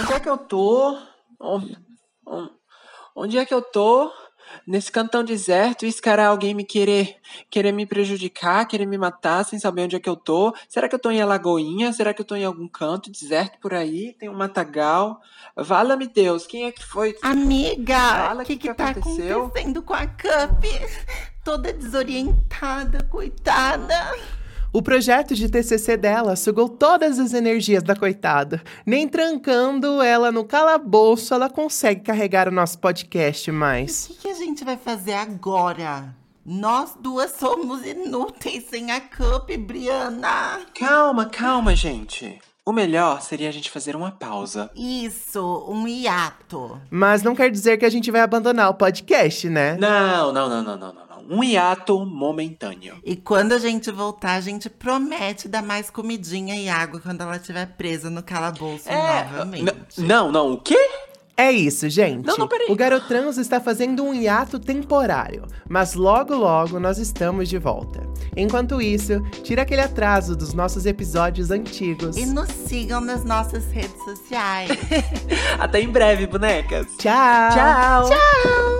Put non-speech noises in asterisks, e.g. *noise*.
Onde é que eu tô? On- on- Onde é que eu tô? Nesse cantão deserto, esperar alguém me querer, querer me prejudicar, querer me matar sem saber onde é que eu tô? Será que eu tô em Alagoinha? Será que eu tô em algum canto deserto por aí? Tem um matagal? Vala-me Deus, quem é que foi? Amiga, o que, que que, que tá aconteceu? acontecendo com a Cup? Toda desorientada, coitada. O projeto de TCC dela sugou todas as energias da coitada. Nem trancando ela no calabouço ela consegue carregar o nosso podcast O mais. que, que a gente vai fazer agora? Nós duas somos inúteis sem a Cup, Briana. Calma, calma, gente. O melhor seria a gente fazer uma pausa. Isso, um hiato. Mas não quer dizer que a gente vai abandonar o podcast, né? Não, não, não, não, não, não. não. Um hiato momentâneo. E quando a gente voltar, a gente promete dar mais comidinha e água quando ela estiver presa no calabouço É, novamente. não, não, o quê? É isso, gente. Não, não, peraí. O Garotrans está fazendo um hiato temporário, mas logo logo nós estamos de volta. Enquanto isso, tira aquele atraso dos nossos episódios antigos. E nos sigam nas nossas redes sociais. *laughs* Até em breve, bonecas. Tchau! Tchau. Tchau!